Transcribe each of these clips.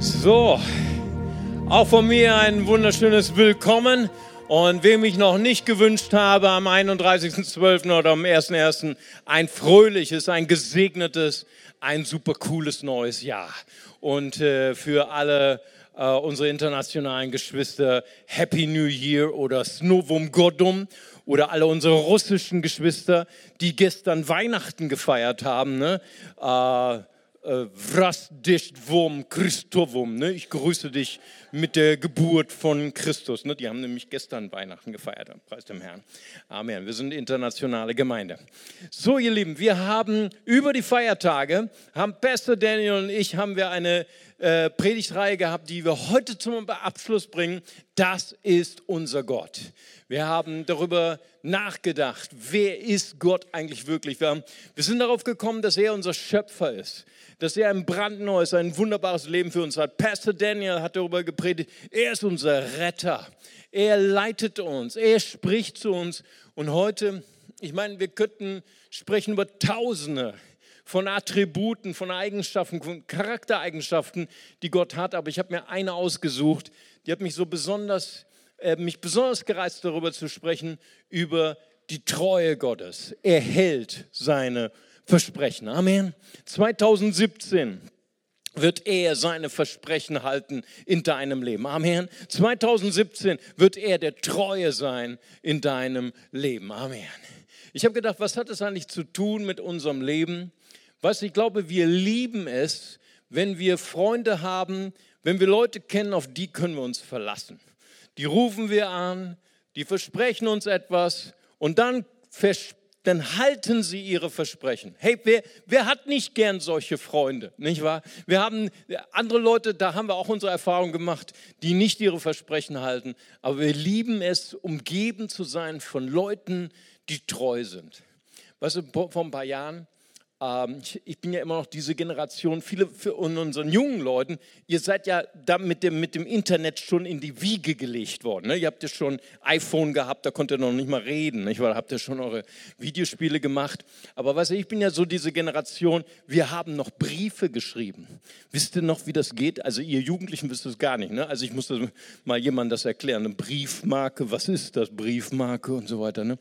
So, auch von mir ein wunderschönes Willkommen. Und wem ich noch nicht gewünscht habe am 31.12. oder am 1.1. ein fröhliches, ein gesegnetes, ein super cooles neues Jahr. Und äh, für alle äh, unsere internationalen Geschwister Happy New Year oder Snovum Godum oder alle unsere russischen Geschwister, die gestern Weihnachten gefeiert haben. Ne? Äh, Vras dich vom Christovum. Ne? Ich grüße dich mit der Geburt von Christus. Ne? Die haben nämlich gestern Weihnachten gefeiert. Preis dem Herrn. Amen. Wir sind internationale Gemeinde. So, ihr Lieben, wir haben über die Feiertage, haben Pastor Daniel und ich, haben wir eine äh, Predigtreihe gehabt, die wir heute zum Abschluss bringen. Das ist unser Gott. Wir haben darüber nachgedacht, wer ist Gott eigentlich wirklich? Wir, haben, wir sind darauf gekommen, dass er unser Schöpfer ist dass er ein brandneues, ein wunderbares Leben für uns hat. Pastor Daniel hat darüber gepredigt, er ist unser Retter. Er leitet uns, er spricht zu uns. Und heute, ich meine, wir könnten sprechen über Tausende von Attributen, von Eigenschaften, von Charaktereigenschaften, die Gott hat. Aber ich habe mir eine ausgesucht, die hat mich so besonders, äh, mich besonders gereizt, darüber zu sprechen, über die Treue Gottes. Er hält seine Versprechen. Amen. 2017 wird er seine Versprechen halten in deinem Leben. Amen. 2017 wird er der Treue sein in deinem Leben. Amen. Ich habe gedacht, was hat es eigentlich zu tun mit unserem Leben? Was ich glaube, wir lieben es, wenn wir Freunde haben, wenn wir Leute kennen, auf die können wir uns verlassen. Die rufen wir an, die versprechen uns etwas und dann versprechen dann halten sie ihre Versprechen. Hey, wer, wer hat nicht gern solche Freunde, nicht wahr? Wir haben andere Leute, da haben wir auch unsere Erfahrung gemacht, die nicht ihre Versprechen halten. Aber wir lieben es, umgeben zu sein von Leuten, die treu sind. Weißt du, vor ein paar Jahren ich bin ja immer noch diese Generation, viele von unseren jungen Leuten, ihr seid ja da mit dem, mit dem Internet schon in die Wiege gelegt worden. Ne? Ihr habt ja schon iPhone gehabt, da konntet ihr noch nicht mal reden. Nicht? Weil habt ihr schon eure Videospiele gemacht. Aber weißt du, ich bin ja so diese Generation, wir haben noch Briefe geschrieben. Wisst ihr noch, wie das geht? Also ihr Jugendlichen wisst es gar nicht. Ne? Also ich muss das mal jemandem das erklären. Eine Briefmarke, was ist das? Briefmarke und so weiter. Ne?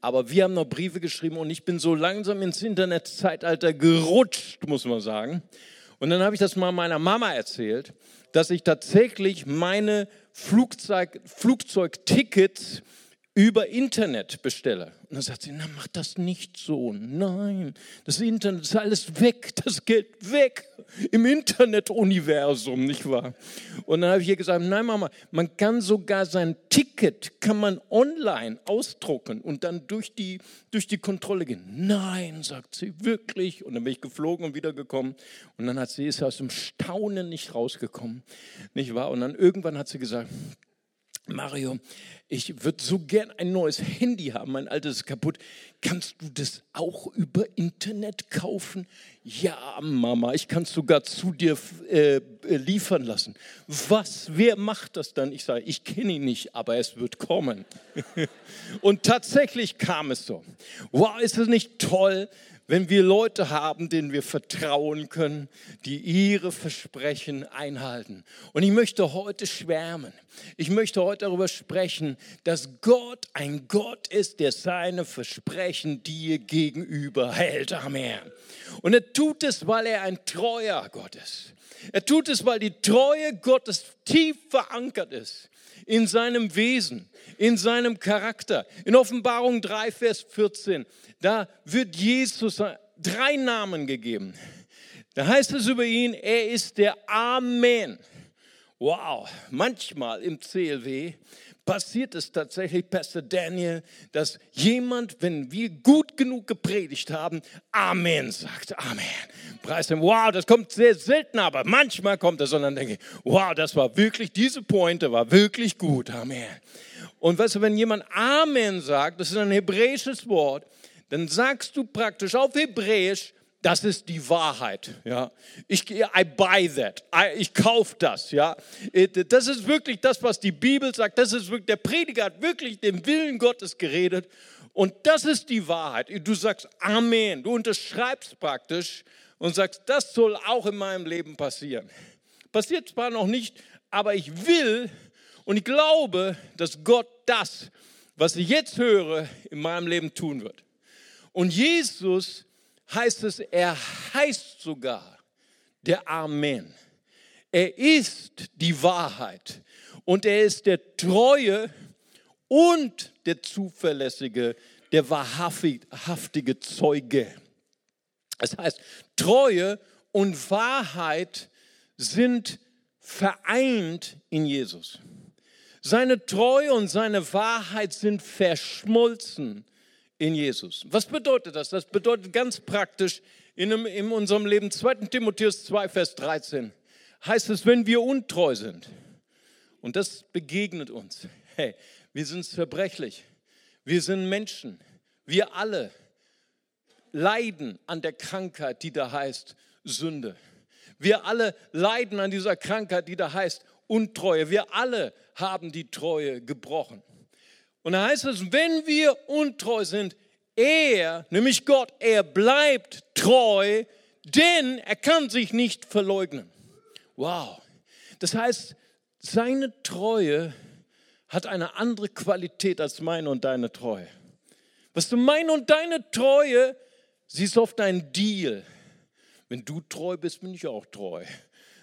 Aber wir haben noch Briefe geschrieben und ich bin so langsam ins Internetzeitalter gerutscht, muss man sagen. Und dann habe ich das mal meiner Mama erzählt, dass ich tatsächlich meine Flugzeug, Flugzeugtickets über Internet bestelle. Und dann sagt sie, na mach das nicht so. Nein, das Internet ist alles weg, das Geld weg im Internet-Universum, nicht wahr? Und dann habe ich ihr gesagt, nein Mama, man kann sogar sein Ticket, kann man online ausdrucken und dann durch die, durch die Kontrolle gehen. Nein, sagt sie, wirklich. Und dann bin ich geflogen und wiedergekommen. Und dann hat sie, ist aus dem Staunen nicht rausgekommen, nicht wahr? Und dann irgendwann hat sie gesagt, Mario, ich würde so gern ein neues Handy haben, mein altes ist kaputt. Kannst du das auch über Internet kaufen? Ja, Mama, ich kann es sogar zu dir äh, liefern lassen. Was, wer macht das dann? Ich sage, ich kenne ihn nicht, aber es wird kommen. Und tatsächlich kam es so. Wow, ist es nicht toll, wenn wir Leute haben, denen wir vertrauen können, die ihre Versprechen einhalten. Und ich möchte heute schwärmen. Ich möchte heute darüber sprechen, dass Gott ein Gott ist, der seine Versprechen dir gegenüber hält. Amen. Und er tut es, weil er ein treuer Gott ist. Er tut es, weil die Treue Gottes tief verankert ist in seinem Wesen, in seinem Charakter. In Offenbarung 3, Vers 14, da wird Jesus drei Namen gegeben. Da heißt es über ihn, er ist der Amen. Wow, manchmal im CLW passiert es tatsächlich, Pastor Daniel, dass jemand, wenn wir gut genug gepredigt haben, Amen sagt. Amen. Preis dem, wow, das kommt sehr selten, aber manchmal kommt es, sondern denke ich, wow, das war wirklich, diese Pointe war wirklich gut. Amen. Und weißt du, wenn jemand Amen sagt, das ist ein hebräisches Wort, dann sagst du praktisch auf Hebräisch, das ist die Wahrheit. Ja, ich I buy that. I, ich kaufe das. Ja, das ist wirklich das, was die Bibel sagt. Das ist wirklich der Prediger hat wirklich den Willen Gottes geredet und das ist die Wahrheit. Du sagst Amen. Du unterschreibst praktisch und sagst, das soll auch in meinem Leben passieren. Passiert zwar noch nicht, aber ich will und ich glaube, dass Gott das, was ich jetzt höre, in meinem Leben tun wird. Und Jesus heißt es, er heißt sogar der Amen. Er ist die Wahrheit und er ist der treue und der zuverlässige, der wahrhaftige Zeuge. Das heißt, Treue und Wahrheit sind vereint in Jesus. Seine Treue und seine Wahrheit sind verschmolzen in Jesus. Was bedeutet das? Das bedeutet ganz praktisch in, in unserem Leben, 2 Timotheus 2, Vers 13, heißt es, wenn wir untreu sind, und das begegnet uns, hey, wir sind zerbrechlich, wir sind Menschen, wir alle leiden an der Krankheit, die da heißt Sünde. Wir alle leiden an dieser Krankheit, die da heißt Untreue. Wir alle haben die Treue gebrochen. Und da heißt es, wenn wir untreu sind, er, nämlich Gott, er bleibt treu, denn er kann sich nicht verleugnen. Wow. Das heißt, seine Treue hat eine andere Qualität als meine und deine Treue. Was du meine und deine Treue, sie ist oft ein Deal. Wenn du treu bist, bin ich auch treu.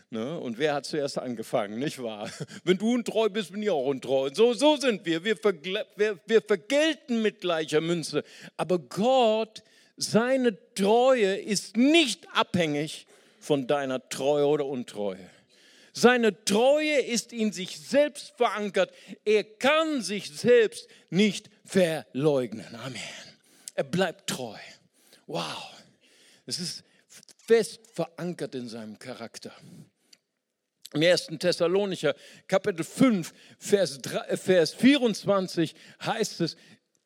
Ne? Und wer hat zuerst angefangen, nicht wahr? Wenn du untreu bist, bin ich auch untreu. So, so sind wir. Wir, wir. wir vergelten mit gleicher Münze. Aber Gott, seine Treue ist nicht abhängig von deiner Treue oder Untreue. Seine Treue ist in sich selbst verankert. Er kann sich selbst nicht verleugnen. Amen. Er bleibt treu. Wow. Es ist fest verankert in seinem Charakter. Im 1. Thessalonicher Kapitel 5, Vers, 3, Vers 24 heißt es,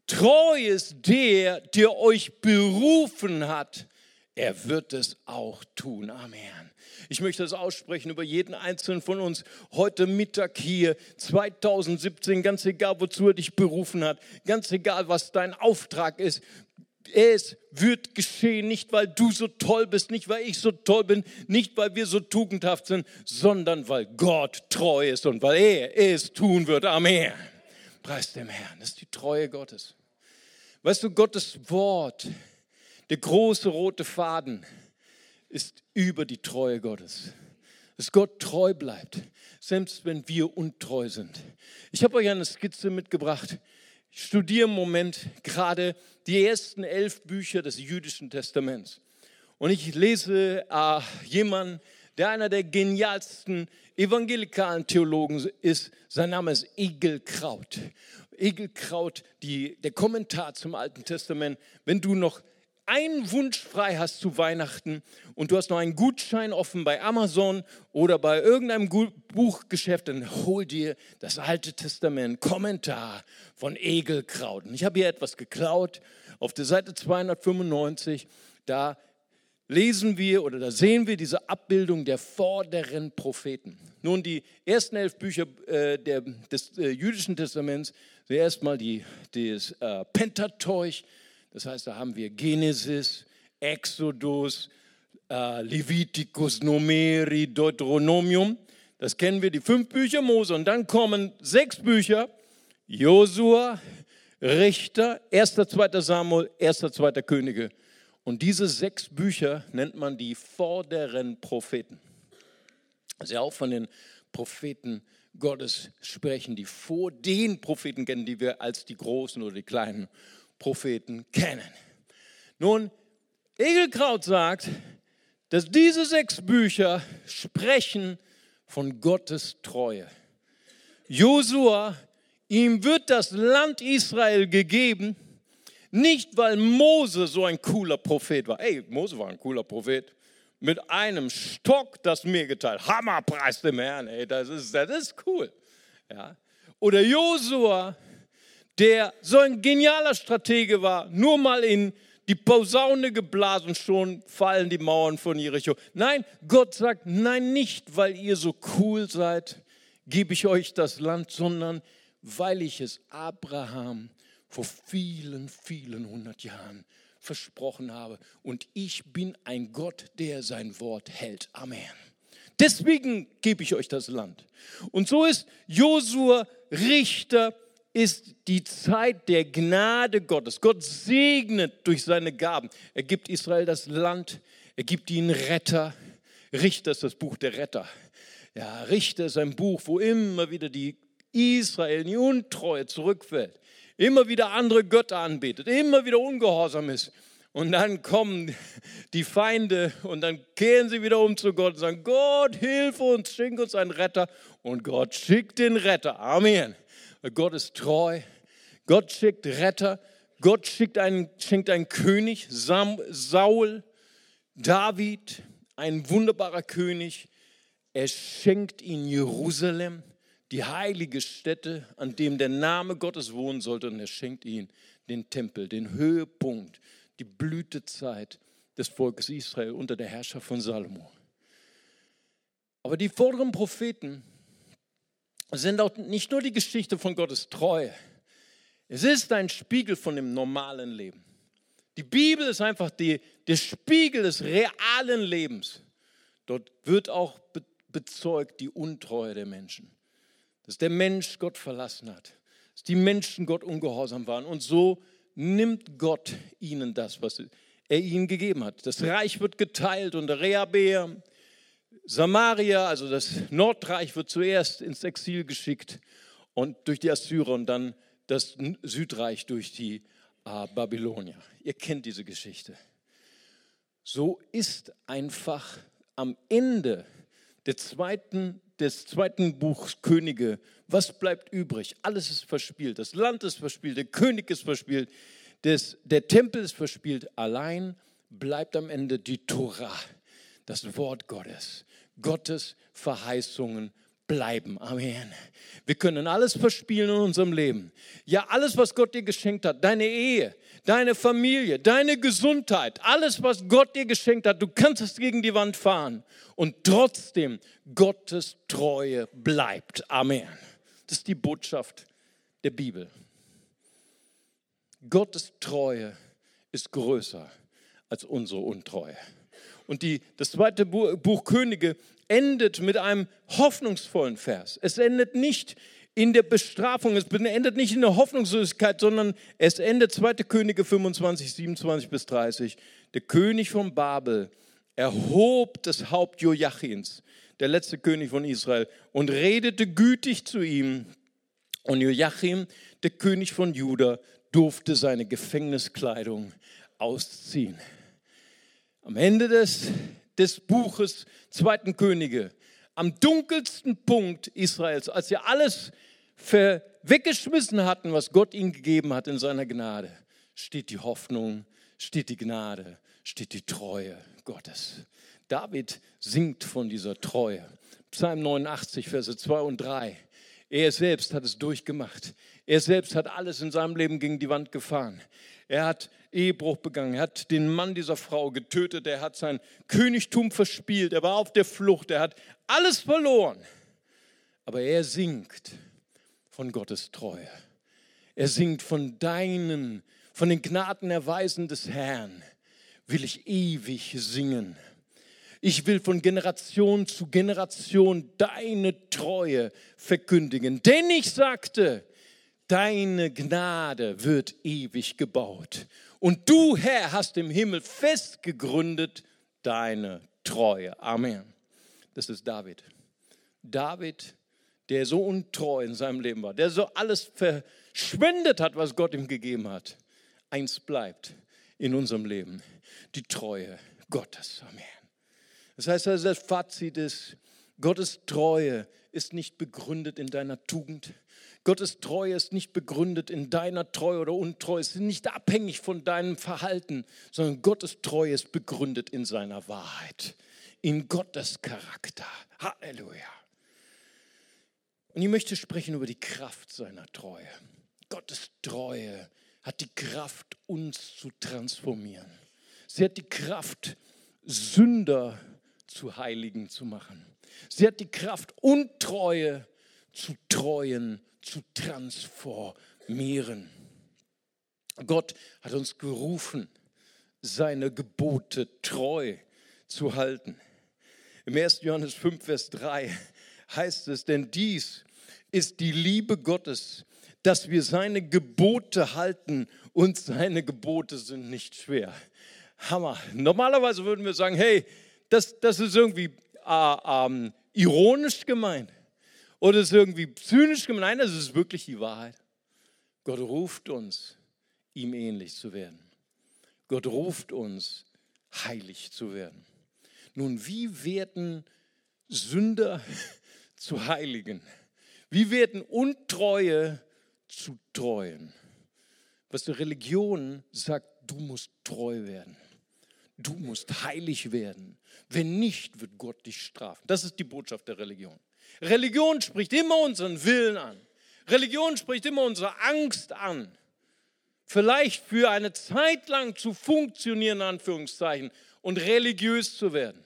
treu ist der, der euch berufen hat. Er wird es auch tun. Amen. Ich möchte das aussprechen über jeden einzelnen von uns heute Mittag hier, 2017, ganz egal, wozu er dich berufen hat, ganz egal, was dein Auftrag ist es wird geschehen, nicht weil du so toll bist, nicht weil ich so toll bin, nicht weil wir so tugendhaft sind, sondern weil Gott treu ist und weil er es tun wird. Amen. Preis dem Herrn. Das ist die Treue Gottes. Weißt du, Gottes Wort, der große rote Faden, ist über die Treue Gottes. Dass Gott treu bleibt, selbst wenn wir untreu sind. Ich habe euch eine Skizze mitgebracht studiere im Moment gerade die ersten elf Bücher des jüdischen Testaments. Und ich lese äh, jemanden, der einer der genialsten evangelikalen Theologen ist. Sein Name ist Egel Kraut. Egel Kraut, die, der Kommentar zum Alten Testament. Wenn du noch einen Wunsch frei hast zu Weihnachten und du hast noch einen Gutschein offen bei Amazon oder bei irgendeinem Buchgeschäft, dann hol dir das Alte Testament, Kommentar von Egelkraut. ich habe hier etwas geklaut. Auf der Seite 295, da lesen wir oder da sehen wir diese Abbildung der vorderen Propheten. Nun, die ersten elf Bücher äh, der, des äh, jüdischen Testaments, zuerst mal die, das äh, Pentateuch, das heißt, da haben wir Genesis, Exodus, äh, Leviticus, Numeri, Deuteronomium. Das kennen wir, die fünf Bücher Mose. Und dann kommen sechs Bücher, Josua, Richter, 1., 2. Samuel, 1., 2. Könige. Und diese sechs Bücher nennt man die vorderen Propheten. Also auch von den Propheten Gottes sprechen, die vor den Propheten kennen, die wir als die großen oder die kleinen Propheten kennen. Nun, Egelkraut sagt, dass diese sechs Bücher sprechen von Gottes Treue. Josua, ihm wird das Land Israel gegeben, nicht weil Mose so ein cooler Prophet war. Ey, Mose war ein cooler Prophet. Mit einem Stock das Meer geteilt. Hammerpreis dem Herrn. Ey, das ist, das ist cool. Ja. Oder Josua, der so ein genialer Stratege war, nur mal in die Posaune geblasen, schon fallen die Mauern von Jericho. Nein, Gott sagt, nein, nicht, weil ihr so cool seid, gebe ich euch das Land, sondern weil ich es Abraham vor vielen, vielen hundert Jahren versprochen habe. Und ich bin ein Gott, der sein Wort hält. Amen. Deswegen gebe ich euch das Land. Und so ist Josua Richter, ist die Zeit der Gnade Gottes. Gott segnet durch seine Gaben. Er gibt Israel das Land, er gibt ihnen Retter. Richter ist das Buch der Retter. Ja, Richter ist ein Buch, wo immer wieder die Israel in die Untreue zurückfällt, immer wieder andere Götter anbetet, immer wieder ungehorsam ist. Und dann kommen die Feinde und dann kehren sie wieder um zu Gott und sagen, Gott, hilf uns, schenk uns einen Retter. Und Gott schickt den Retter. Amen. Gott ist treu. Gott schickt Retter. Gott schickt einen, schenkt einen König, Sam, Saul, David, ein wunderbarer König. Er schenkt ihnen Jerusalem die heilige Stätte, an dem der Name Gottes wohnen sollte. Und er schenkt ihnen den Tempel, den Höhepunkt, die Blütezeit des Volkes Israel unter der Herrschaft von Salomo. Aber die vorderen Propheten sind auch nicht nur die Geschichte von Gottes Treue. Es ist ein Spiegel von dem normalen Leben. Die Bibel ist einfach die, der Spiegel des realen Lebens. Dort wird auch bezeugt die Untreue der Menschen dass der Mensch Gott verlassen hat, dass die Menschen Gott ungehorsam waren. Und so nimmt Gott ihnen das, was er ihnen gegeben hat. Das Reich wird geteilt unter Rehabeam. Samaria, also das Nordreich, wird zuerst ins Exil geschickt und durch die Assyrer und dann das Südreich durch die äh, Babylonier. Ihr kennt diese Geschichte. So ist einfach am Ende zweiten des zweiten Buchs Könige, was bleibt übrig? Alles ist verspielt. Das Land ist verspielt, der König ist verspielt, des, der Tempel ist verspielt. Allein bleibt am Ende die Tora, das Wort Gottes. Gottes Verheißungen bleiben. Amen. Wir können alles verspielen in unserem Leben. Ja, alles, was Gott dir geschenkt hat, deine Ehe, deine Familie, deine Gesundheit, alles, was Gott dir geschenkt hat, du kannst es gegen die Wand fahren und trotzdem Gottes Treue bleibt. Amen. Das ist die Botschaft der Bibel. Gottes Treue ist größer als unsere Untreue. Und die, das zweite Buch Könige endet mit einem hoffnungsvollen Vers. Es endet nicht in der Bestrafung, es endet nicht in der Hoffnungslosigkeit, sondern es endet 2. Könige 25, 27 bis 30. Der König von Babel erhob das Haupt Joachims, der letzte König von Israel, und redete gütig zu ihm. Und Joachim, der König von Juda, durfte seine Gefängniskleidung ausziehen. Am Ende des, des Buches Zweiten Könige am dunkelsten Punkt Israels, als sie alles weggeschmissen hatten, was Gott ihnen gegeben hat in seiner Gnade, steht die Hoffnung, steht die Gnade, steht die Treue Gottes. David singt von dieser Treue. Psalm 89, Verse 2 und 3. Er selbst hat es durchgemacht. Er selbst hat alles in seinem Leben gegen die Wand gefahren. Er hat Ehebruch begangen, er hat den Mann dieser Frau getötet, er hat sein Königtum verspielt, er war auf der Flucht, er hat alles verloren. Aber er singt von Gottes Treue. Er singt von deinen, von den Gnadenerweisen des Herrn will ich ewig singen. Ich will von Generation zu Generation deine Treue verkündigen. Denn ich sagte, deine Gnade wird ewig gebaut. Und du, Herr, hast im Himmel fest gegründet deine Treue. Amen. Das ist David. David, der so untreu in seinem Leben war, der so alles verschwendet hat, was Gott ihm gegeben hat. Eins bleibt in unserem Leben, die Treue Gottes. Amen. Das heißt also, das Fazit ist, Gottes Treue ist nicht begründet in deiner Tugend, Gottes Treue ist nicht begründet in deiner Treue oder Untreue, es ist nicht abhängig von deinem Verhalten, sondern Gottes Treue ist begründet in seiner Wahrheit, in Gottes Charakter. Halleluja. Und ich möchte sprechen über die Kraft seiner Treue. Gottes Treue hat die Kraft, uns zu transformieren. Sie hat die Kraft, Sünder zu Heiligen zu machen. Sie hat die Kraft, Untreue zu Treuen zu transformieren. Gott hat uns gerufen, seine Gebote treu zu halten. Im 1. Johannes 5, Vers 3 heißt es, denn dies ist die Liebe Gottes, dass wir seine Gebote halten und seine Gebote sind nicht schwer. Hammer. Normalerweise würden wir sagen, hey, das, das ist irgendwie äh, ähm, ironisch gemeint oder ist irgendwie zynisch gemeint. Nein, das ist wirklich die Wahrheit. Gott ruft uns, ihm ähnlich zu werden. Gott ruft uns, heilig zu werden. Nun, wie werden Sünder zu Heiligen? Wie werden Untreue zu Treuen? Was die Religion sagt, du musst treu werden. Du musst heilig werden. Wenn nicht, wird Gott dich strafen. Das ist die Botschaft der Religion. Religion spricht immer unseren Willen an. Religion spricht immer unsere Angst an. Vielleicht für eine Zeit lang zu funktionieren, in Anführungszeichen, und religiös zu werden.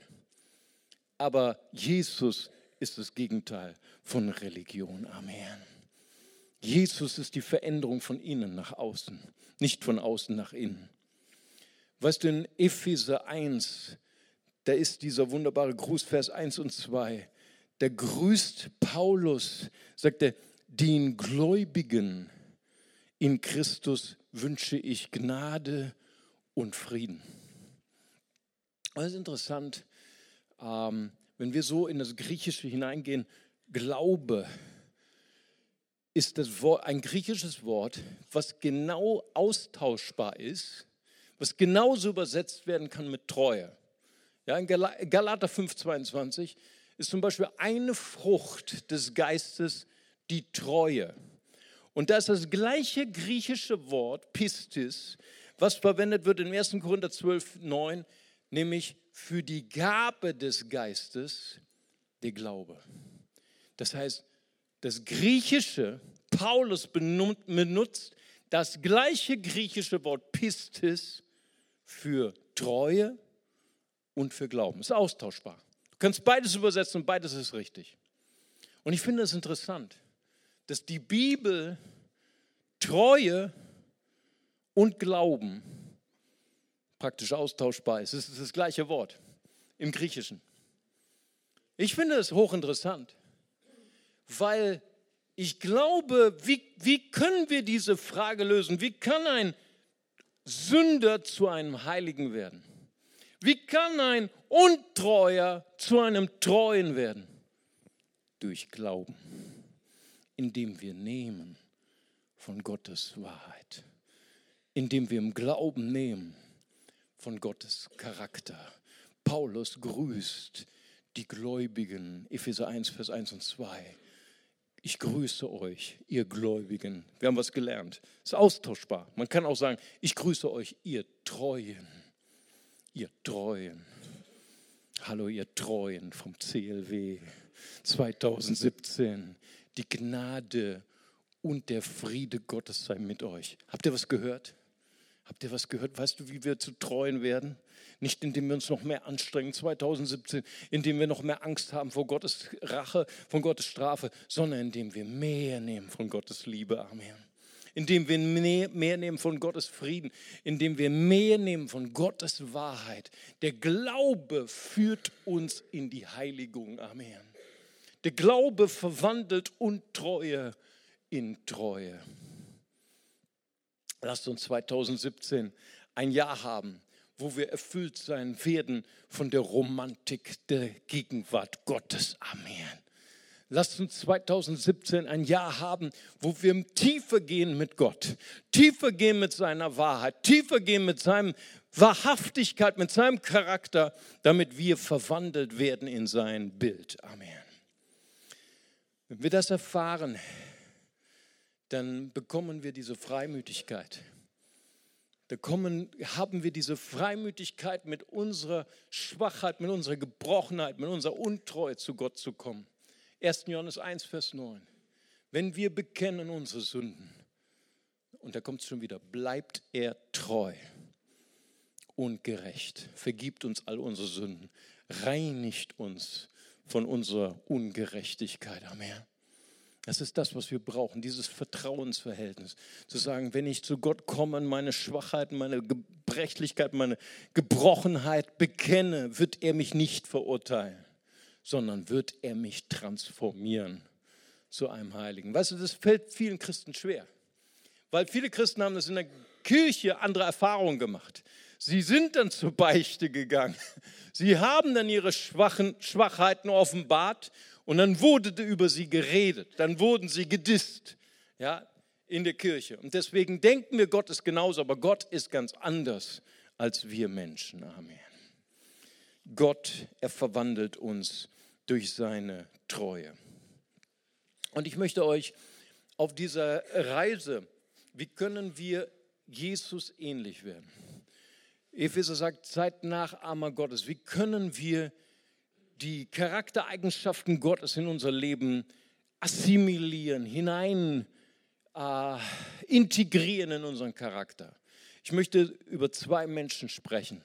Aber Jesus ist das Gegenteil von Religion. Amen. Jesus ist die Veränderung von innen nach außen, nicht von außen nach innen. Weißt du, in Epheser 1, da ist dieser wunderbare Gruß, Vers 1 und 2. Da grüßt Paulus, sagt er, den Gläubigen in Christus wünsche ich Gnade und Frieden. Das ist interessant, ähm, wenn wir so in das Griechische hineingehen, Glaube ist das Wort, ein griechisches Wort, was genau austauschbar ist, was genauso übersetzt werden kann mit Treue. Ja, in Galater 5,22 ist zum Beispiel eine Frucht des Geistes die Treue. Und da ist das gleiche griechische Wort, Pistis, was verwendet wird in 1. Korinther 12, 9, nämlich für die Gabe des Geistes, der Glaube. Das heißt, das griechische, Paulus benutzt das gleiche griechische Wort Pistis für Treue und für Glauben. Ist austauschbar. Kannst beides übersetzen und beides ist richtig. Und ich finde es interessant, dass die Bibel Treue und Glauben praktisch austauschbar ist. Es ist das gleiche Wort im Griechischen. Ich finde es hochinteressant, weil ich glaube, wie, wie können wir diese Frage lösen? Wie kann ein Sünder zu einem Heiligen werden? Wie kann ein Untreuer zu einem Treuen werden? Durch Glauben, indem wir nehmen von Gottes Wahrheit, indem wir im Glauben nehmen von Gottes Charakter. Paulus grüßt die Gläubigen, Epheser 1, Vers 1 und 2 ich grüße euch, ihr Gläubigen. Wir haben was gelernt. Es ist austauschbar. Man kann auch sagen, ich grüße euch, ihr Treuen. Ihr Treuen. Hallo, ihr Treuen vom CLW 2017. Die Gnade und der Friede Gottes sei mit euch. Habt ihr was gehört? Habt ihr was gehört? Weißt du, wie wir zu treuen werden? Nicht indem wir uns noch mehr anstrengen, 2017, indem wir noch mehr Angst haben vor Gottes Rache, von Gottes Strafe, sondern indem wir mehr nehmen von Gottes Liebe. Amen. Indem wir mehr, nehmen von Gottes Frieden, indem wir mehr nehmen von Gottes Wahrheit. Der Glaube führt uns in die Heiligung. Amen. Der Glaube verwandelt Untreue in Treue. Lasst uns 2017 ein Jahr haben, wo wir erfüllt sein werden von der Romantik der Gegenwart Gottes. Amen. Lasst uns 2017 ein Jahr haben, wo wir tiefer gehen mit Gott, tiefer gehen mit seiner Wahrheit, tiefer gehen mit seinem Wahrhaftigkeit, mit seinem Charakter, damit wir verwandelt werden in sein Bild. Amen. Wenn wir das erfahren, dann bekommen wir diese Freimütigkeit da kommen, haben wir diese Freimütigkeit, mit unserer Schwachheit, mit unserer Gebrochenheit, mit unserer Untreue zu Gott zu kommen. 1. Johannes 1, Vers 9. Wenn wir bekennen unsere Sünden, und da kommt es schon wieder, bleibt er treu und gerecht, vergibt uns all unsere Sünden, reinigt uns von unserer Ungerechtigkeit. Amen. Das ist das, was wir brauchen, dieses Vertrauensverhältnis. Zu sagen, wenn ich zu Gott komme, meine Schwachheiten, meine Gebrechlichkeit, meine Gebrochenheit bekenne, wird er mich nicht verurteilen. Sondern wird er mich transformieren zu einem Heiligen. Weißt du, das fällt vielen Christen schwer, weil viele Christen haben das in der Kirche andere Erfahrungen gemacht. Sie sind dann zur Beichte gegangen. Sie haben dann ihre schwachen Schwachheiten offenbart und dann wurde über sie geredet, dann wurden sie gedisst, ja, in der Kirche. Und deswegen denken wir, Gott ist genauso, aber Gott ist ganz anders als wir Menschen. Amen. Gott, er verwandelt uns durch seine Treue. Und ich möchte euch auf dieser Reise, wie können wir Jesus ähnlich werden? Epheser sagt, seid Nachahmer Gottes. Wie können wir die Charaktereigenschaften Gottes in unser Leben assimilieren, hinein äh, integrieren in unseren Charakter? Ich möchte über zwei Menschen sprechen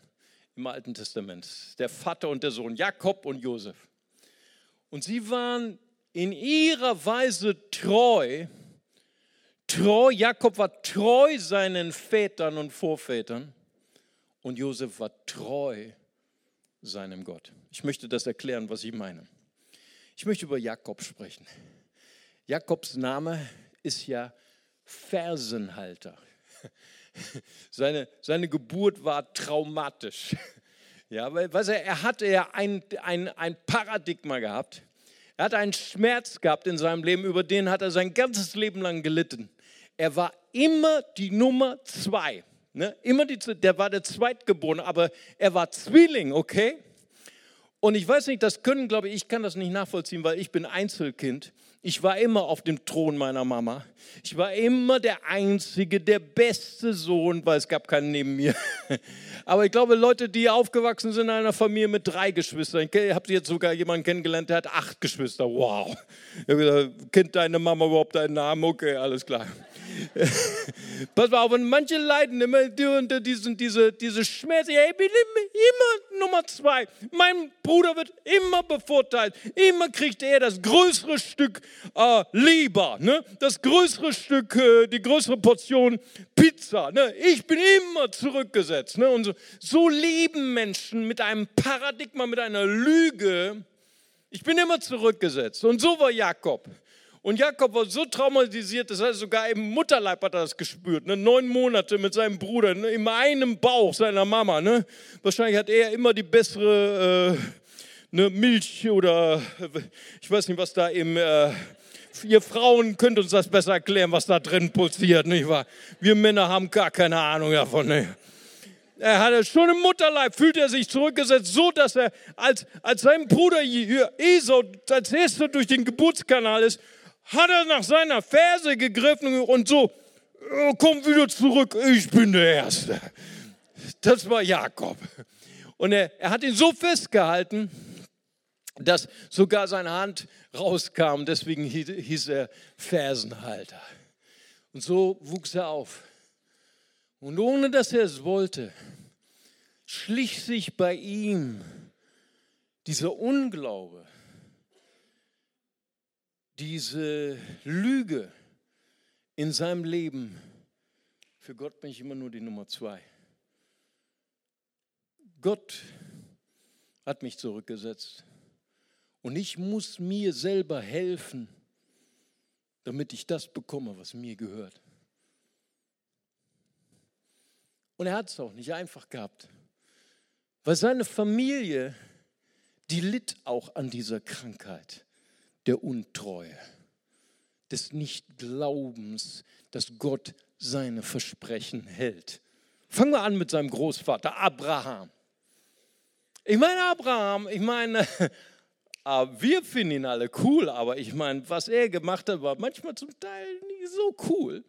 im Alten Testament. Der Vater und der Sohn, Jakob und Josef. Und sie waren in ihrer Weise treu. Treu, Jakob war treu seinen Vätern und Vorvätern und Josef war treu seinem Gott. Ich möchte das erklären, was ich meine. Ich möchte über Jakob sprechen. Jakobs Name ist ja Fersenhalter. Seine, seine Geburt war traumatisch. Ja, weil, weil er, er hatte ja ein, ein, ein Paradigma gehabt. Er hatte einen Schmerz gehabt in seinem Leben, über den hat er sein ganzes Leben lang gelitten. Er war immer die Nummer zwei. Ne? Immer die, der war der Zweitgeborene, aber er war Zwilling, okay? Und ich weiß nicht, das können, glaube ich, ich kann das nicht nachvollziehen, weil ich bin Einzelkind. Ich war immer auf dem Thron meiner Mama. Ich war immer der Einzige, der beste Sohn, weil es gab keinen neben mir. Aber ich glaube, Leute, die aufgewachsen sind in einer Familie mit drei Geschwistern. Ich habe jetzt sogar jemanden kennengelernt, der hat acht Geschwister. Wow. Gesagt, kennt deine Mama überhaupt deinen Namen? Okay, alles klar. Pass mal auf, und manche leiden immer unter diesen, diese, diese Schmerzen. ich bin immer Nummer zwei. Mein Bruder wird immer bevorteilt. Immer kriegt er das größere Stück äh, lieber. Ne? Das größere Stück, äh, die größere Portion Pizza. Ne? Ich bin immer zurückgesetzt. Ne? Und so, so leben Menschen mit einem Paradigma, mit einer Lüge. Ich bin immer zurückgesetzt. Und so war Jakob. Und Jakob war so traumatisiert, das heißt sogar im Mutterleib hat er das gespürt. Ne? Neun Monate mit seinem Bruder, ne? in einem Bauch seiner Mama. Ne? Wahrscheinlich hat er immer die bessere äh, ne, Milch oder ich weiß nicht, was da im... Äh, ihr Frauen könnt uns das besser erklären, was da drin pulsiert, nicht wahr? Wir Männer haben gar keine Ahnung davon. Ne? Er hatte schon im Mutterleib, fühlt er sich zurückgesetzt, so dass er als, als sein Bruder Esau als erster durch den Geburtskanal ist, hat er nach seiner Ferse gegriffen und so, oh, komm wieder zurück, ich bin der Erste. Das war Jakob. Und er, er hat ihn so festgehalten, dass sogar seine Hand rauskam. Deswegen hieß er Fersenhalter. Und so wuchs er auf. Und ohne dass er es wollte, schlich sich bei ihm dieser Unglaube, diese Lüge in seinem Leben, für Gott bin ich immer nur die Nummer zwei. Gott hat mich zurückgesetzt und ich muss mir selber helfen, damit ich das bekomme, was mir gehört. Und er hat es auch nicht einfach gehabt, weil seine Familie, die litt auch an dieser Krankheit der Untreue, des Nichtglaubens, dass Gott seine Versprechen hält. Fangen wir an mit seinem Großvater Abraham. Ich meine, Abraham, ich meine, ah, wir finden ihn alle cool, aber ich meine, was er gemacht hat, war manchmal zum Teil nicht so cool.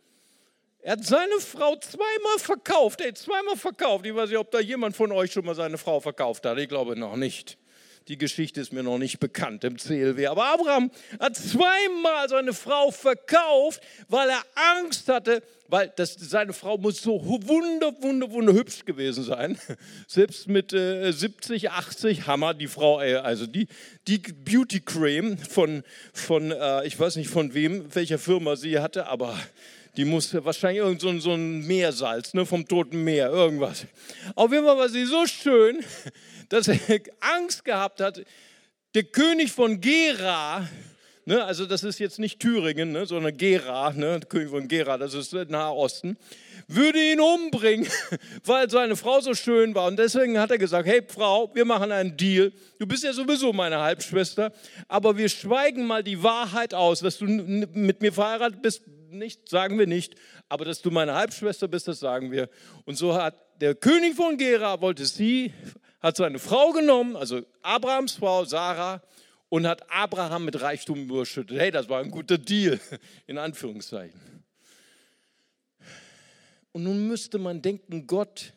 Er hat seine Frau zweimal verkauft, ey, zweimal verkauft. Ich weiß nicht, ob da jemand von euch schon mal seine Frau verkauft hat. Ich glaube noch nicht. Die Geschichte ist mir noch nicht bekannt im CLW. Aber Abraham hat zweimal seine Frau verkauft, weil er Angst hatte, weil das, seine Frau muss so wunder, wunder, wunder hübsch gewesen sein. Selbst mit äh, 70, 80, Hammer, die Frau, äh, also die, die Beauty Cream von, von äh, ich weiß nicht von wem, welcher Firma sie hatte, aber die musste wahrscheinlich irgend so so ein Meersalz, ne, vom Toten Meer, irgendwas. Auf jeden Fall war sie so schön, dass er Angst gehabt hat, der König von Gera, ne, also das ist jetzt nicht Thüringen, ne, sondern Gera, ne, König von Gera, das ist Nahe Osten, würde ihn umbringen, weil seine Frau so schön war. Und deswegen hat er gesagt, hey Frau, wir machen einen Deal. Du bist ja sowieso meine Halbschwester, aber wir schweigen mal die Wahrheit aus, dass du mit mir verheiratet bist, nicht, sagen wir nicht, aber dass du meine Halbschwester bist, das sagen wir. Und so hat der König von Gera, wollte sie, hat seine Frau genommen, also Abrahams Frau, Sarah, und hat Abraham mit Reichtum überschüttet. Hey, das war ein guter Deal, in Anführungszeichen. Und nun müsste man denken, Gott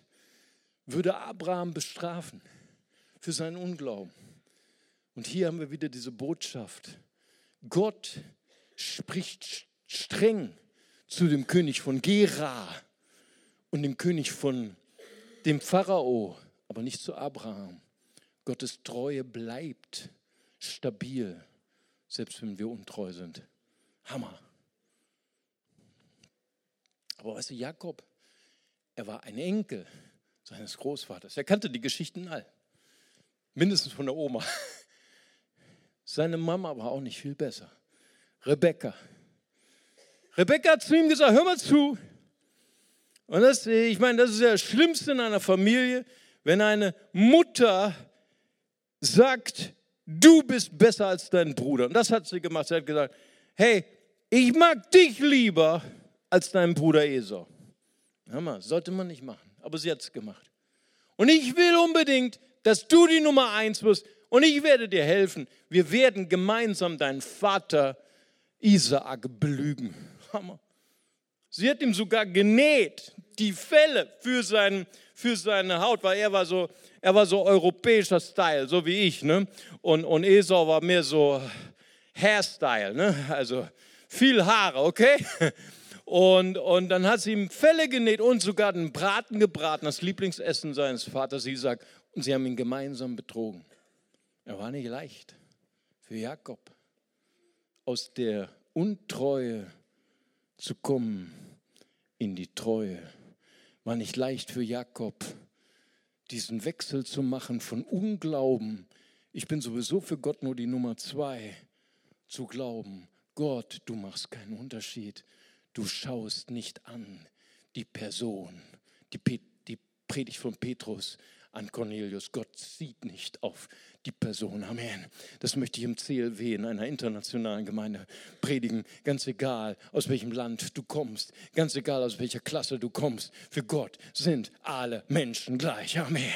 würde Abraham bestrafen für seinen Unglauben. Und hier haben wir wieder diese Botschaft. Gott spricht streng zu dem König von Gera und dem König von dem Pharao, aber nicht zu Abraham. Gottes Treue bleibt stabil, selbst wenn wir untreu sind. Hammer. Aber weißt du, Jakob, er war ein Enkel seines Großvaters. Er kannte die Geschichten all. Mindestens von der Oma. Seine Mama war auch nicht viel besser. Rebecca. Rebecca hat zu ihm gesagt, hör mal zu. Und das, ich meine, das ist ja das Schlimmste in einer Familie, wenn eine Mutter sagt, du bist besser als dein Bruder. Und das hat sie gemacht. Sie hat gesagt, hey, ich mag dich lieber als dein Bruder Esau. Hammer, sollte man nicht machen, aber sie hat es gemacht. Und ich will unbedingt, dass du die Nummer eins wirst und ich werde dir helfen. Wir werden gemeinsam deinen Vater Isaak belügen. Hammer. Sie hat ihm sogar genäht, die Felle für, sein, für seine Haut, weil er war so, er war so europäischer Style, so wie ich. Ne? Und, und Esau war mehr so Hairstyle, ne? also viel Haare, okay? Und, und dann hat sie ihm Felle genäht und sogar den Braten gebraten, das Lieblingsessen seines Vaters Isaac. Und sie haben ihn gemeinsam betrogen. Er war nicht leicht für Jakob, aus der Untreue zu kommen in die Treue. War nicht leicht für Jakob, diesen Wechsel zu machen von Unglauben. Ich bin sowieso für Gott nur die Nummer zwei, zu glauben, Gott, du machst keinen Unterschied du schaust nicht an die Person, die, die Predigt von Petrus an Cornelius. Gott sieht nicht auf die Person. Amen. Das möchte ich im CLW in einer internationalen Gemeinde predigen. Ganz egal, aus welchem Land du kommst, ganz egal, aus welcher Klasse du kommst. Für Gott sind alle Menschen gleich. Amen.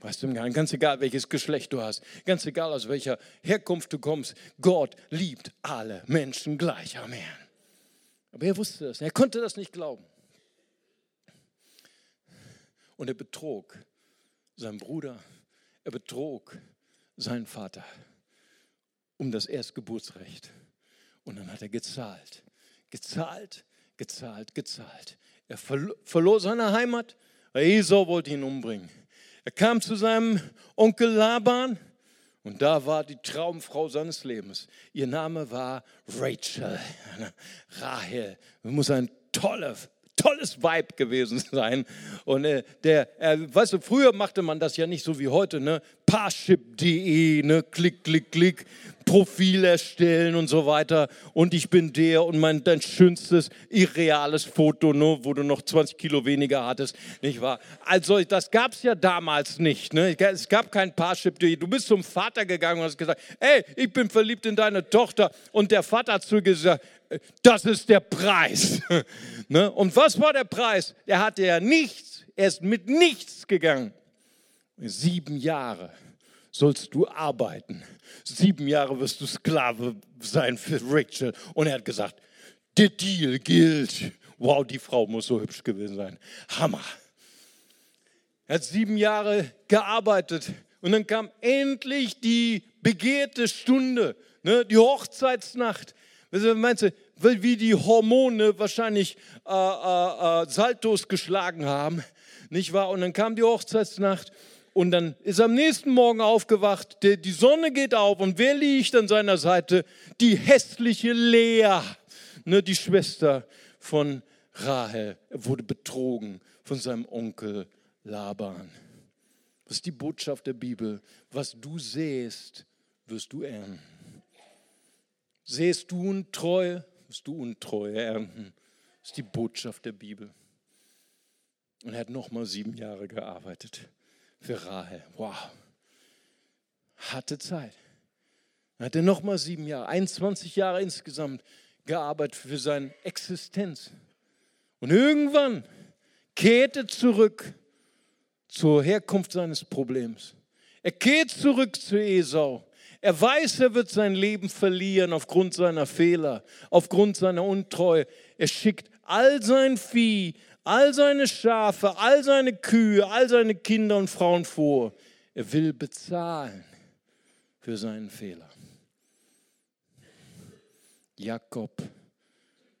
Weißt du, ganz egal, welches Geschlecht du hast, ganz egal, aus welcher Herkunft du kommst, Gott liebt alle Menschen gleich. Amen. Aber er wusste das. Er konnte das nicht glauben. Und er betrog seinen Bruder, er betrog seinen Vater um das Erstgeburtsrecht. Und dann hat er gezahlt, gezahlt, gezahlt, gezahlt. Er verlor seine Heimat, Esau wollte ihn umbringen. Er kam zu seinem Onkel Laban und da war die Traumfrau seines Lebens. Ihr Name war Rachel. Rahel. Muss ein toller, tolles Vibe gewesen sein. Und äh, der, äh, weißt du, früher machte man das ja nicht so wie heute, ne? Parship.de, ne? Klick, klick, klick. Profil erstellen und so weiter. Und ich bin der und mein dein schönstes irreales Foto, ne, wo du noch 20 Kilo weniger hattest, nicht wahr? Also das gab es ja damals nicht. Ne? Es gab kein Parship. Du bist zum Vater gegangen und hast gesagt, ey, ich bin verliebt in deine Tochter. Und der Vater hat zu gesagt, das ist der Preis. ne? Und was war der Preis? Er hatte ja nichts, er ist mit nichts gegangen. Sieben Jahre sollst du arbeiten. Sieben Jahre wirst du Sklave sein für Rachel. Und er hat gesagt, der Deal gilt. Wow, die Frau muss so hübsch gewesen sein. Hammer. Er hat sieben Jahre gearbeitet und dann kam endlich die begehrte Stunde, ne, die Hochzeitsnacht. Meinst du, wie die Hormone wahrscheinlich äh, äh, äh, Saltos geschlagen haben, nicht wahr? Und dann kam die Hochzeitsnacht und dann ist am nächsten Morgen aufgewacht, die Sonne geht auf und wer liegt an seiner Seite? Die hässliche Lea, ne, die Schwester von Rahel. Er wurde betrogen von seinem Onkel Laban. Was ist die Botschaft der Bibel? Was du sähst, wirst du ernten. Sähst du Untreue, wirst du Untreue ernten. Das ist die Botschaft der Bibel. Und er hat nochmal sieben Jahre gearbeitet für Rahel. Wow. Harte Zeit. Hat er nochmal sieben Jahre, 21 Jahre insgesamt gearbeitet für seine Existenz. Und irgendwann kehrt er zurück zur Herkunft seines Problems. Er kehrt zurück zu Esau. Er weiß, er wird sein Leben verlieren aufgrund seiner Fehler, aufgrund seiner Untreue. Er schickt all sein Vieh, all seine Schafe, all seine Kühe, all seine Kinder und Frauen vor. Er will bezahlen für seinen Fehler. Jakob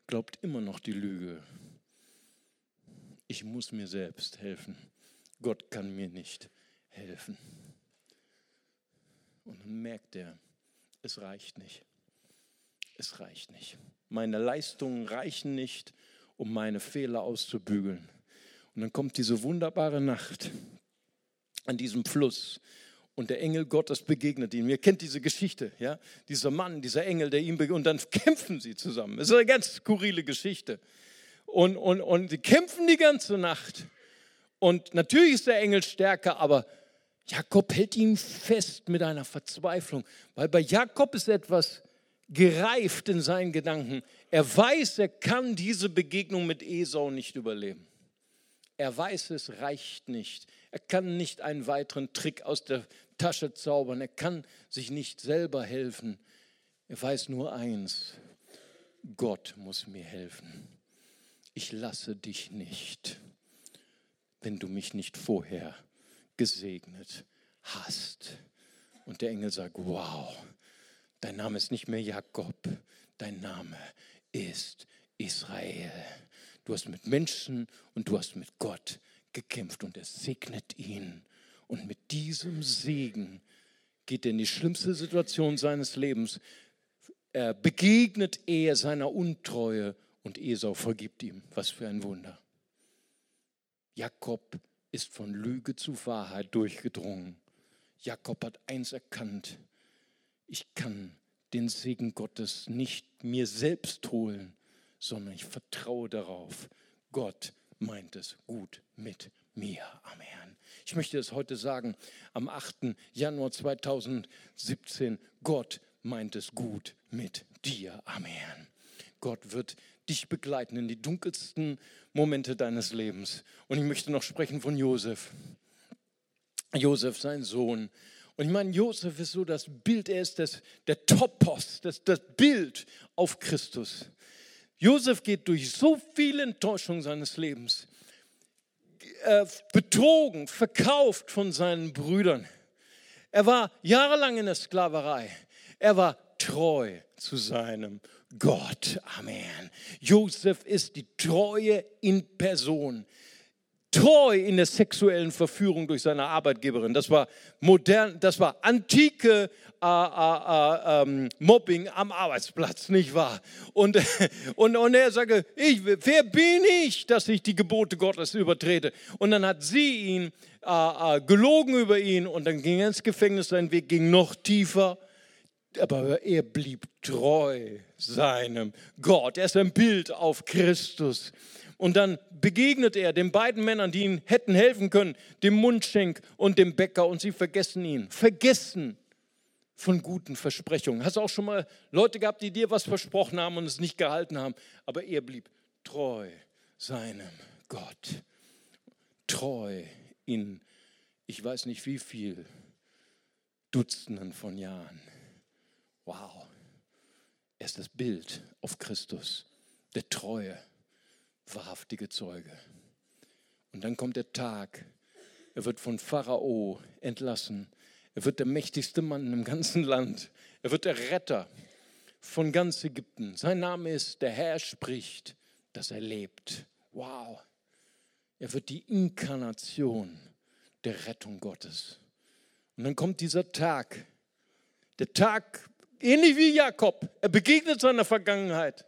glaubt immer noch die Lüge. Ich muss mir selbst helfen. Gott kann mir nicht helfen. Und dann merkt er, es reicht nicht. Es reicht nicht. Meine Leistungen reichen nicht, um meine Fehler auszubügeln. Und dann kommt diese wunderbare Nacht an diesem Fluss und der Engel Gottes begegnet ihm. Ihr kennt diese Geschichte, ja? Dieser Mann, dieser Engel, der ihm begegnet und dann kämpfen sie zusammen. Das ist eine ganz skurrile Geschichte. Und, und, und sie kämpfen die ganze Nacht. Und natürlich ist der Engel stärker, aber Jakob hält ihn fest mit einer Verzweiflung, weil bei Jakob ist etwas gereift in seinen Gedanken. Er weiß, er kann diese Begegnung mit Esau nicht überleben. Er weiß, es reicht nicht. Er kann nicht einen weiteren Trick aus der Tasche zaubern. Er kann sich nicht selber helfen. Er weiß nur eins, Gott muss mir helfen. Ich lasse dich nicht, wenn du mich nicht vorher gesegnet hast. Und der Engel sagt, wow, dein Name ist nicht mehr Jakob, dein Name ist Israel. Du hast mit Menschen und du hast mit Gott gekämpft und er segnet ihn. Und mit diesem Segen geht er in die schlimmste Situation seines Lebens. Er begegnet er seiner Untreue und Esau vergibt ihm. Was für ein Wunder. Jakob ist von Lüge zu Wahrheit durchgedrungen. Jakob hat eins erkannt, ich kann den Segen Gottes nicht mir selbst holen, sondern ich vertraue darauf, Gott meint es gut mit mir. Amen. Ich möchte es heute sagen, am 8. Januar 2017, Gott meint es gut mit dir. Amen. Gott wird dich begleiten in die dunkelsten Momente deines Lebens. Und ich möchte noch sprechen von Josef. Josef, sein Sohn. Und ich meine, Josef ist so das Bild, er ist das, der Topos, das, das Bild auf Christus. Josef geht durch so viele Enttäuschungen seines Lebens, äh, betrogen, verkauft von seinen Brüdern. Er war jahrelang in der Sklaverei. Er war treu zu seinem Gott. Amen. Josef ist die Treue in Person. Treu in der sexuellen Verführung durch seine Arbeitgeberin. Das war modern, das war antike äh, äh, äh, Mobbing am Arbeitsplatz, nicht wahr? Und, und, und er sagte, ich, wer bin ich, dass ich die Gebote Gottes übertrete? Und dann hat sie ihn äh, äh, gelogen über ihn und dann ging er ins Gefängnis, sein Weg ging noch tiefer aber er blieb treu seinem Gott. Er ist ein Bild auf Christus. Und dann begegnet er den beiden Männern, die ihm hätten helfen können, dem Mundschenk und dem Bäcker, und sie vergessen ihn. Vergessen von guten Versprechungen. Hast du auch schon mal Leute gehabt, die dir was versprochen haben und es nicht gehalten haben? Aber er blieb treu seinem Gott. Treu in, ich weiß nicht wie viel, Dutzenden von Jahren. Wow, er ist das Bild auf Christus, der treue, wahrhaftige Zeuge. Und dann kommt der Tag, er wird von Pharao entlassen. Er wird der mächtigste Mann im ganzen Land. Er wird der Retter von ganz Ägypten. Sein Name ist, der Herr spricht, dass er lebt. Wow. Er wird die Inkarnation der Rettung Gottes. Und dann kommt dieser Tag, der Tag, Ähnlich wie Jakob. Er begegnet seiner Vergangenheit.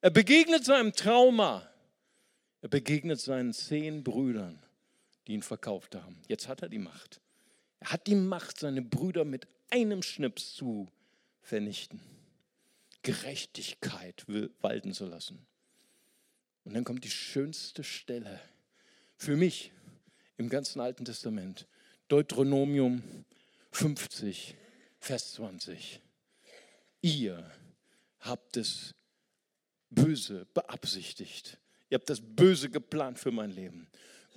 Er begegnet seinem Trauma. Er begegnet seinen zehn Brüdern, die ihn verkauft haben. Jetzt hat er die Macht. Er hat die Macht, seine Brüder mit einem Schnips zu vernichten. Gerechtigkeit walten zu lassen. Und dann kommt die schönste Stelle für mich im ganzen Alten Testament. Deuteronomium 50, Vers 20. Ihr habt es böse beabsichtigt. Ihr habt das Böse geplant für mein Leben.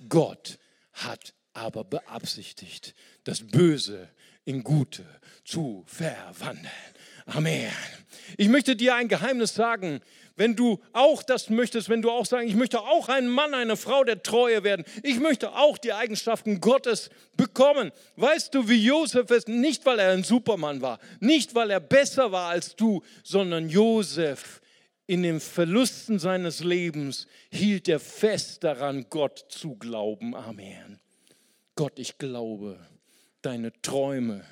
Gott hat aber beabsichtigt, das Böse in Gute zu verwandeln. Amen. Ich möchte dir ein Geheimnis sagen. Wenn du auch das möchtest, wenn du auch sagst, ich möchte auch ein Mann, eine Frau der Treue werden, ich möchte auch die Eigenschaften Gottes bekommen. Weißt du, wie Josef ist? Nicht, weil er ein Supermann war, nicht, weil er besser war als du, sondern Josef in den Verlusten seines Lebens hielt er fest daran, Gott zu glauben. Amen. Gott, ich glaube, deine Träume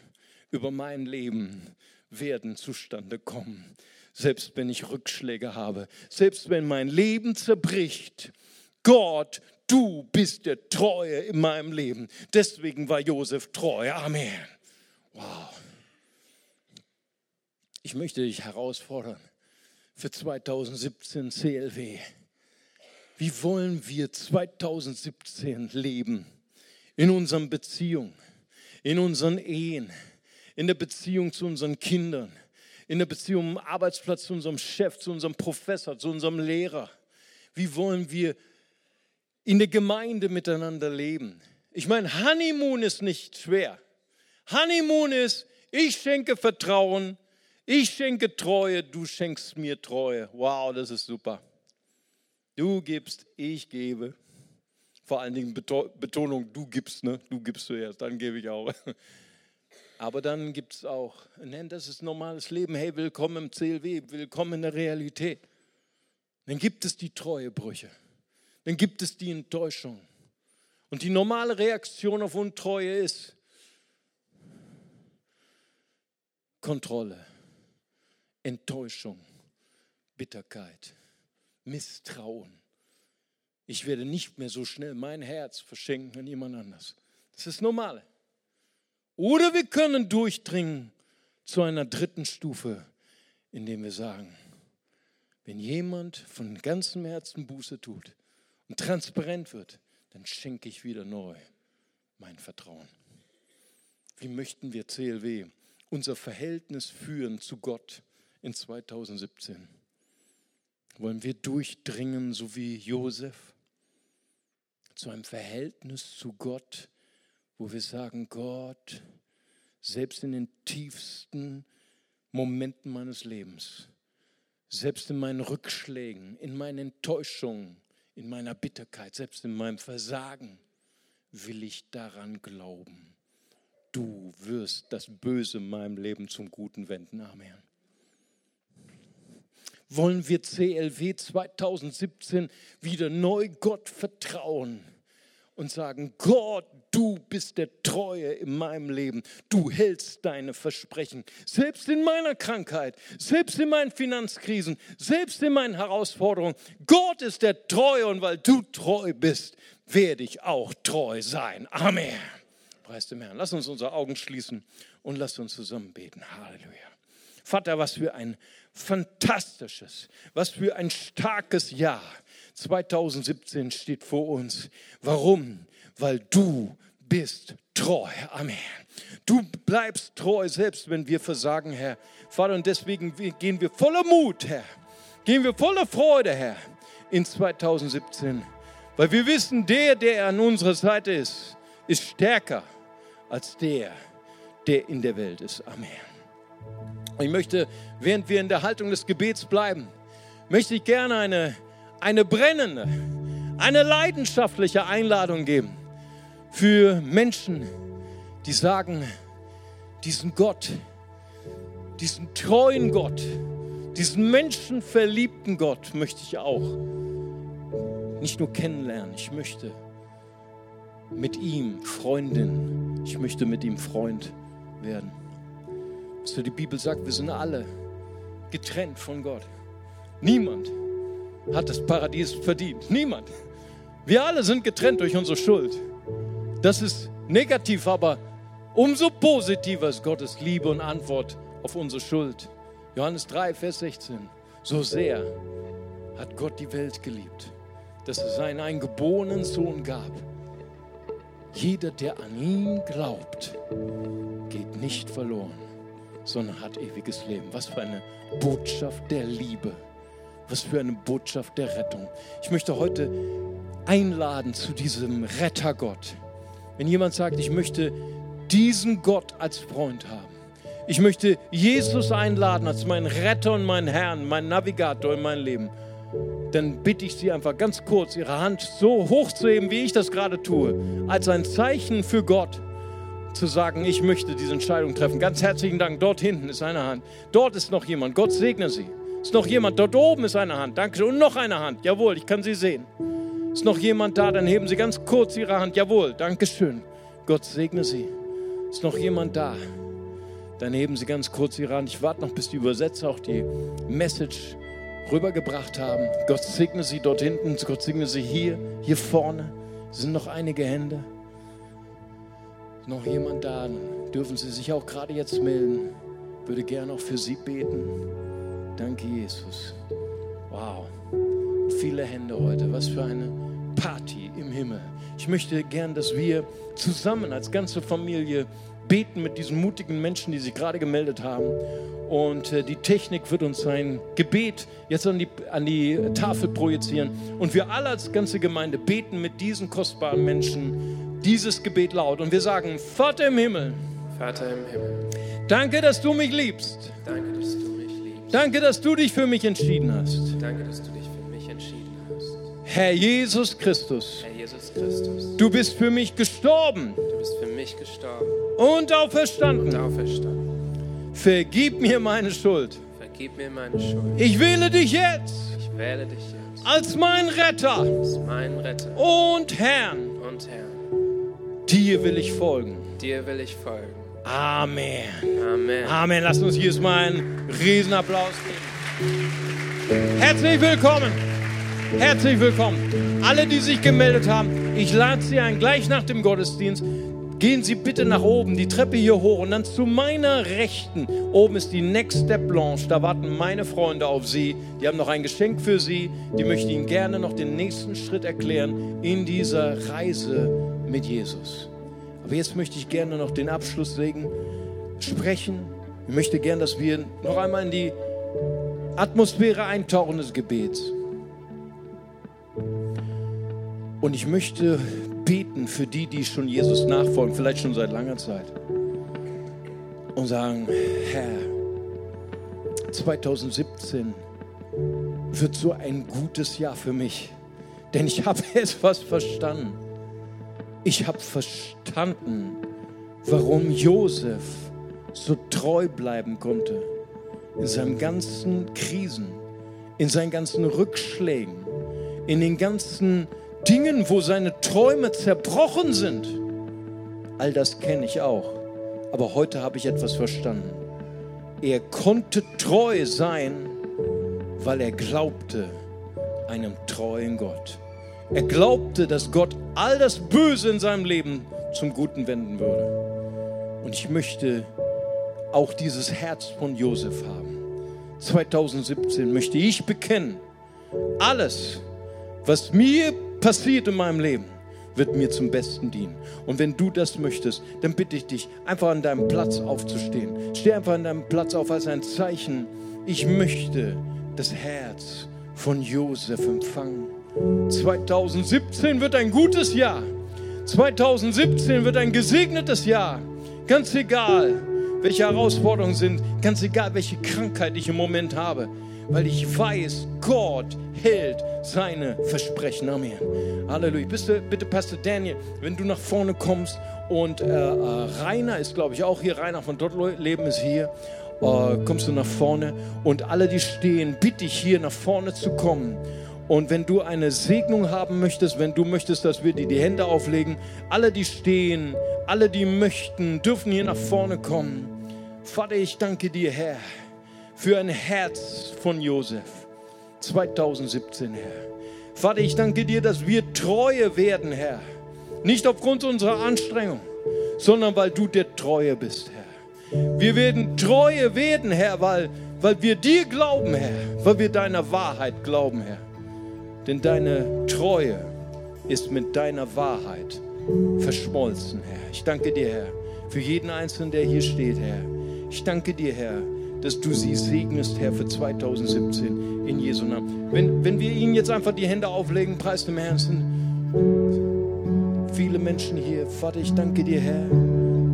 über mein Leben werden zustande kommen. Selbst wenn ich Rückschläge habe, selbst wenn mein Leben zerbricht. Gott, du bist der Treue in meinem Leben. Deswegen war Josef treu. Amen. Wow. Ich möchte dich herausfordern für 2017 CLW. Wie wollen wir 2017 leben? In unseren Beziehungen, in unseren Ehen, in der Beziehung zu unseren Kindern, in der Beziehung am Arbeitsplatz zu unserem Chef, zu unserem Professor, zu unserem Lehrer. Wie wollen wir in der Gemeinde miteinander leben? Ich meine, Honeymoon ist nicht schwer. Honeymoon ist, ich schenke Vertrauen, ich schenke Treue, du schenkst mir Treue. Wow, das ist super. Du gibst, ich gebe. Vor allen Dingen Betonung, du gibst, ne? Du gibst zuerst, dann gebe ich auch. Aber dann gibt es auch, nennt das ist normales Leben. Hey, willkommen im CLW, willkommen in der Realität. Dann gibt es die Treuebrüche. Dann gibt es die Enttäuschung. Und die normale Reaktion auf Untreue ist Kontrolle, Enttäuschung, Bitterkeit, Misstrauen. Ich werde nicht mehr so schnell mein Herz verschenken an jemand anders. Das ist normal. Oder wir können durchdringen zu einer dritten Stufe, indem wir sagen, wenn jemand von ganzem Herzen Buße tut und transparent wird, dann schenke ich wieder neu mein Vertrauen. Wie möchten wir CLW unser Verhältnis führen zu Gott in 2017? Wollen wir durchdringen, so wie Josef, zu einem Verhältnis zu Gott, wo wir sagen, Gott, selbst in den tiefsten Momenten meines Lebens, selbst in meinen Rückschlägen, in meinen Enttäuschungen, in meiner Bitterkeit, selbst in meinem Versagen, will ich daran glauben. Du wirst das Böse in meinem Leben zum Guten wenden. Amen. Wollen wir CLW 2017 wieder neu Gott vertrauen? und sagen, Gott, du bist der Treue in meinem Leben. Du hältst deine Versprechen. Selbst in meiner Krankheit, selbst in meinen Finanzkrisen, selbst in meinen Herausforderungen. Gott ist der Treue und weil du treu bist, werde ich auch treu sein. Amen. Preis dem Herrn. Lass uns unsere Augen schließen und lass uns zusammen beten. Halleluja. Vater, was für ein fantastisches, was für ein starkes Jahr 2017 steht vor uns. Warum? Weil du bist treu. Amen. Du bleibst treu, selbst wenn wir versagen, Herr. Vater, und deswegen gehen wir voller Mut, Herr. Gehen wir voller Freude, Herr, in 2017. Weil wir wissen, der, der an unserer Seite ist, ist stärker als der, der in der Welt ist. Amen. Ich möchte, während wir in der Haltung des Gebets bleiben, möchte ich gerne eine eine brennende, eine leidenschaftliche Einladung geben für Menschen, die sagen, diesen Gott, diesen treuen Gott, diesen menschenverliebten Gott möchte ich auch nicht nur kennenlernen, ich möchte mit ihm Freundin, ich möchte mit ihm Freund werden. So die Bibel sagt, wir sind alle getrennt von Gott. Niemand hat das Paradies verdient. Niemand. Wir alle sind getrennt durch unsere Schuld. Das ist negativ, aber Umso positiver ist Gottes Liebe und Antwort auf unsere Schuld. Johannes 3, Vers 16. So sehr hat Gott die Welt geliebt, dass er seinen eingeborenen Sohn gab. Jeder, der an ihn glaubt, geht nicht verloren, sondern hat ewiges Leben. Was für eine Botschaft der Liebe. Was für eine Botschaft der Rettung. Ich möchte heute einladen zu diesem Rettergott. Wenn jemand sagt, ich möchte diesen Gott als Freund haben. Ich möchte Jesus einladen als meinen Retter und meinen Herrn, meinen Navigator in mein Leben. Dann bitte ich Sie einfach ganz kurz, Ihre Hand so hoch zu heben, wie ich das gerade tue, als ein Zeichen für Gott zu sagen, ich möchte diese Entscheidung treffen. Ganz herzlichen Dank. Dort hinten ist eine Hand. Dort ist noch jemand. Gott segne Sie. Ist noch jemand. Dort oben ist eine Hand. Danke. Und noch eine Hand. Jawohl, ich kann Sie sehen. Ist noch jemand da? Dann heben Sie ganz kurz Ihre Hand. Jawohl, Dankeschön. Gott segne Sie. Ist noch jemand da? Dann heben Sie ganz kurz Ihre Hand. Ich warte noch, bis die Übersetzer auch die Message rübergebracht haben. Gott segne Sie dort hinten. Gott segne Sie hier, hier vorne. Es sind noch einige Hände. Noch jemand da? Dürfen Sie sich auch gerade jetzt melden. Würde gerne auch für Sie beten. Danke, Jesus. Wow. Viele Hände heute. Was für eine Party im Himmel. Ich möchte gern, dass wir zusammen als ganze Familie beten mit diesen mutigen Menschen, die sich gerade gemeldet haben. Und äh, die Technik wird uns sein Gebet jetzt an die, an die Tafel projizieren. Und wir alle als ganze Gemeinde beten mit diesen kostbaren Menschen dieses Gebet laut. Und wir sagen, Vater im Himmel. Vater im Himmel. Danke, dass du mich liebst. Danke, dass du mich liebst. Danke, dass du dich für mich entschieden hast. Danke, dass du dich für mich entschieden hast. Herr Jesus Christus. Herr Jesus Christus. Du bist für mich gestorben. Du bist für mich gestorben und auferstanden. und auferstanden. Vergib mir meine Schuld. Vergib mir meine Schuld. Ich wähle dich jetzt Ich wähle dich jetzt als mein Retter als mein Retter und Herrn. und Herr. Dir will ich folgen. Dir will ich folgen. Amen. Amen. Amen. Lasst uns hier mal einen Riesenapplaus geben. Herzlich willkommen. Herzlich willkommen. Alle, die sich gemeldet haben, ich lade Sie ein, gleich nach dem Gottesdienst. Gehen Sie bitte nach oben, die Treppe hier hoch und dann zu meiner Rechten. Oben ist die Next Step Blanche. Da warten meine Freunde auf Sie. Die haben noch ein Geschenk für Sie. Die möchten Ihnen gerne noch den nächsten Schritt erklären in dieser Reise mit Jesus. Aber jetzt möchte ich gerne noch den Abschlusssegen sprechen. Ich möchte gerne, dass wir noch einmal in die Atmosphäre eintauchen des Gebets. Und ich möchte beten für die, die schon Jesus nachfolgen, vielleicht schon seit langer Zeit. Und sagen, Herr, 2017 wird so ein gutes Jahr für mich. Denn ich habe etwas verstanden. Ich habe verstanden, warum Josef so treu bleiben konnte. In seinen ganzen Krisen, in seinen ganzen Rückschlägen, in den ganzen Dingen, wo seine Träume zerbrochen sind. All das kenne ich auch. Aber heute habe ich etwas verstanden. Er konnte treu sein, weil er glaubte einem treuen Gott. Er glaubte, dass Gott all das Böse in seinem Leben zum Guten wenden würde. Und ich möchte auch dieses Herz von Josef haben. 2017 möchte ich bekennen, alles, was mir passiert in meinem Leben, wird mir zum Besten dienen. Und wenn du das möchtest, dann bitte ich dich, einfach an deinem Platz aufzustehen. Steh einfach an deinem Platz auf als ein Zeichen. Ich möchte das Herz von Josef empfangen. 2017 wird ein gutes Jahr. 2017 wird ein gesegnetes Jahr. Ganz egal, welche Herausforderungen sind, ganz egal, welche Krankheit ich im Moment habe, weil ich weiß, Gott hält seine Versprechen. Amen. Halleluja. Bitte, bitte, Pastor Daniel, wenn du nach vorne kommst und äh, äh, Rainer ist, glaube ich, auch hier. Rainer von Dort Leben ist hier. Äh, kommst du nach vorne und alle, die stehen, bitte ich hier nach vorne zu kommen. Und wenn du eine Segnung haben möchtest, wenn du möchtest, dass wir dir die Hände auflegen, alle, die stehen, alle, die möchten, dürfen hier nach vorne kommen. Vater, ich danke dir, Herr, für ein Herz von Josef. 2017, Herr. Vater, ich danke dir, dass wir treue werden, Herr. Nicht aufgrund unserer Anstrengung, sondern weil du der Treue bist, Herr. Wir werden Treue werden, Herr, weil, weil wir dir glauben, Herr, weil wir deiner Wahrheit glauben, Herr. Denn deine Treue ist mit deiner Wahrheit verschmolzen, Herr. Ich danke dir, Herr, für jeden Einzelnen, der hier steht, Herr. Ich danke dir, Herr, dass du sie segnest, Herr, für 2017 in Jesu Namen. Wenn, wenn wir ihnen jetzt einfach die Hände auflegen, preis dem Herrn, sind viele Menschen hier. Vater, ich danke dir, Herr,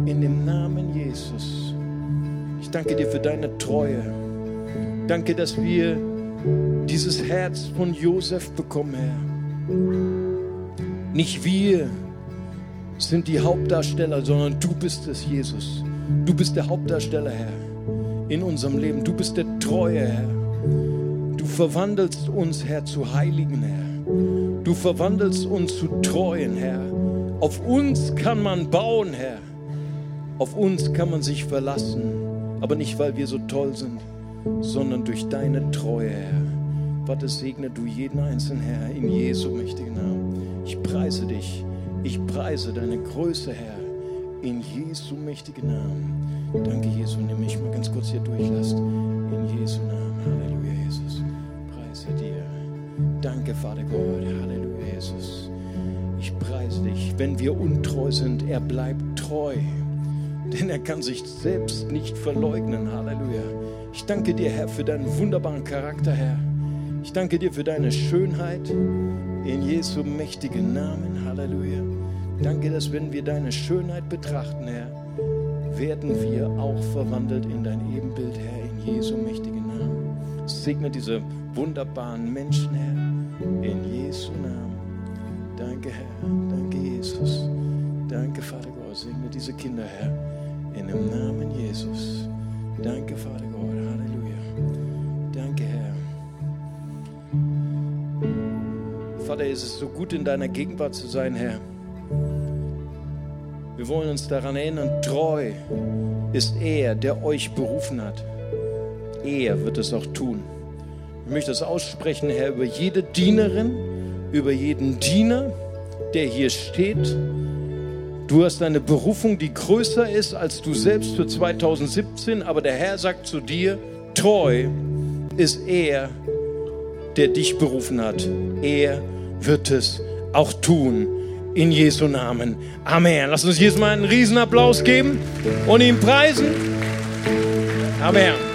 in dem Namen Jesus. Ich danke dir für deine Treue. Danke, dass wir dieses Herz von Josef bekommen, Herr. Nicht wir sind die Hauptdarsteller, sondern du bist es, Jesus. Du bist der Hauptdarsteller, Herr, in unserem Leben. Du bist der treue Herr. Du verwandelst uns, Herr, zu Heiligen, Herr. Du verwandelst uns zu Treuen, Herr. Auf uns kann man bauen, Herr. Auf uns kann man sich verlassen. Aber nicht, weil wir so toll sind, sondern durch deine Treue, Herr. Vater, segne du jeden Einzelnen, Herr, in Jesu mächtigen Namen. Ich preise dich. Ich preise deine Größe, Herr, in Jesu mächtigen Namen. Danke, Jesus. Nimm mich mal ganz kurz hier durchlasst. In Jesu Namen. Halleluja, Jesus. Preise dir. Danke, Vater Gott. Halleluja, Jesus. Ich preise dich. Wenn wir untreu sind, er bleibt treu. Denn er kann sich selbst nicht verleugnen. Halleluja. Ich danke dir, Herr, für deinen wunderbaren Charakter, Herr. Ich danke dir für deine Schönheit in Jesu mächtigen Namen. Halleluja. Danke, dass wenn wir deine Schönheit betrachten, Herr, werden wir auch verwandelt in dein Ebenbild, Herr, in Jesu mächtigen Namen. Segne diese wunderbaren Menschen, Herr, in Jesu Namen. Danke, Herr. Danke, Jesus. Danke, Vater Gott. Segne diese Kinder, Herr, in dem Namen Jesus. Danke, Vater Gott. Halleluja. Danke, Herr. Vater, es ist so gut, in deiner Gegenwart zu sein, Herr. Wir wollen uns daran erinnern, treu ist er, der euch berufen hat. Er wird es auch tun. Ich möchte das aussprechen, Herr, über jede Dienerin, über jeden Diener, der hier steht. Du hast eine Berufung, die größer ist als du selbst für 2017, aber der Herr sagt zu dir, treu ist er, der dich berufen hat. Er wird es auch tun. In Jesu Namen. Amen. Lass uns Jesus mal einen Riesenapplaus geben und ihn preisen. Amen.